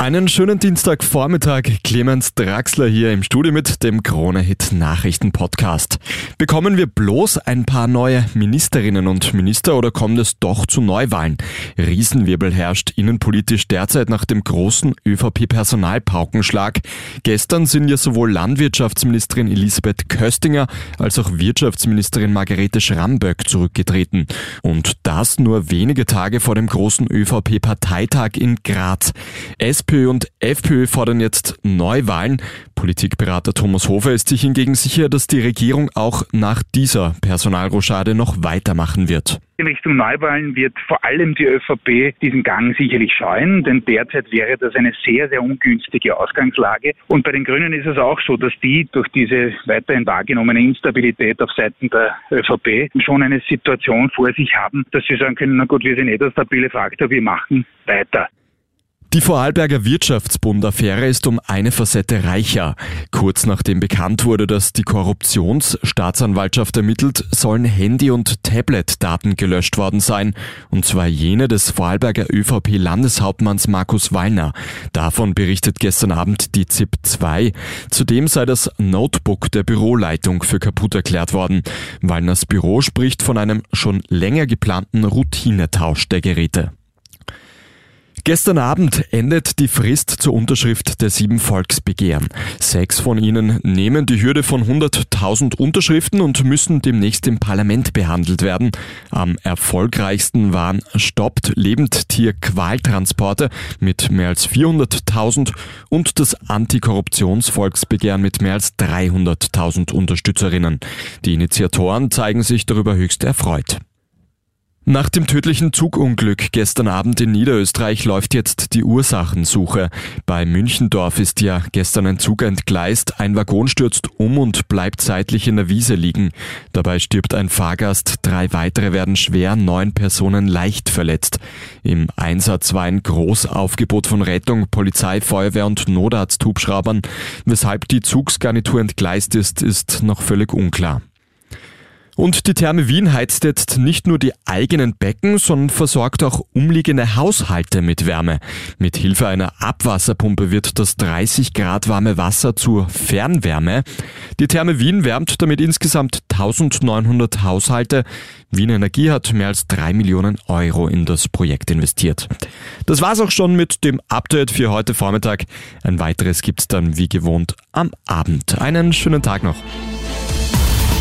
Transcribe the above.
Einen schönen Dienstagvormittag. Clemens Draxler hier im Studio mit dem Krone-Hit Nachrichten-Podcast. Bekommen wir bloß ein paar neue Ministerinnen und Minister oder kommt es doch zu Neuwahlen? Riesenwirbel herrscht innenpolitisch derzeit nach dem großen ÖVP-Personalpaukenschlag. Gestern sind ja sowohl Landwirtschaftsministerin Elisabeth Köstinger als auch Wirtschaftsministerin Margarete Schramböck zurückgetreten. Und das nur wenige Tage vor dem großen ÖVP-Parteitag in Graz. SPÖ und FPÖ fordern jetzt Neuwahlen. Politikberater Thomas Hofer ist sich hingegen sicher, dass die Regierung auch nach dieser Personalrochade noch weitermachen wird. In Richtung Neuwahlen wird vor allem die ÖVP diesen Gang sicherlich scheuen, denn derzeit wäre das eine sehr, sehr ungünstige Ausgangslage. Und bei den Grünen ist es auch so, dass die durch diese weiterhin wahrgenommene Instabilität auf Seiten der ÖVP schon eine Situation vor sich haben, dass sie sagen können, na gut, wir sind eh der stabile Faktor, wir machen weiter. Die Vorarlberger Wirtschaftsbund-Affäre ist um eine Facette reicher. Kurz nachdem bekannt wurde, dass die Korruptionsstaatsanwaltschaft ermittelt, sollen Handy- und Tablet-Daten gelöscht worden sein. Und zwar jene des Vorarlberger ÖVP-Landeshauptmanns Markus Wallner. Davon berichtet gestern Abend die ZIP 2. Zudem sei das Notebook der Büroleitung für kaputt erklärt worden. Wallners Büro spricht von einem schon länger geplanten Routinetausch der Geräte. Gestern Abend endet die Frist zur Unterschrift der sieben Volksbegehren. Sechs von ihnen nehmen die Hürde von 100.000 Unterschriften und müssen demnächst im Parlament behandelt werden. Am erfolgreichsten waren Stoppt Lebendtier-Qualtransporte mit mehr als 400.000 und das Antikorruptionsvolksbegehren mit mehr als 300.000 Unterstützerinnen. Die Initiatoren zeigen sich darüber höchst erfreut. Nach dem tödlichen Zugunglück gestern Abend in Niederösterreich läuft jetzt die Ursachensuche. Bei Münchendorf ist ja gestern ein Zug entgleist, ein Waggon stürzt um und bleibt seitlich in der Wiese liegen. Dabei stirbt ein Fahrgast, drei weitere werden schwer, neun Personen leicht verletzt. Im Einsatz war ein Großaufgebot von Rettung, Polizei, Feuerwehr und Notarzthubschraubern. Weshalb die Zugsgarnitur entgleist ist, ist noch völlig unklar. Und die Therme Wien heizt jetzt nicht nur die eigenen Becken, sondern versorgt auch umliegende Haushalte mit Wärme. Mit Hilfe einer Abwasserpumpe wird das 30 Grad warme Wasser zur Fernwärme. Die Therme Wien wärmt damit insgesamt 1900 Haushalte. Wien Energie hat mehr als drei Millionen Euro in das Projekt investiert. Das war's auch schon mit dem Update für heute Vormittag. Ein weiteres gibt's dann wie gewohnt am Abend. Einen schönen Tag noch.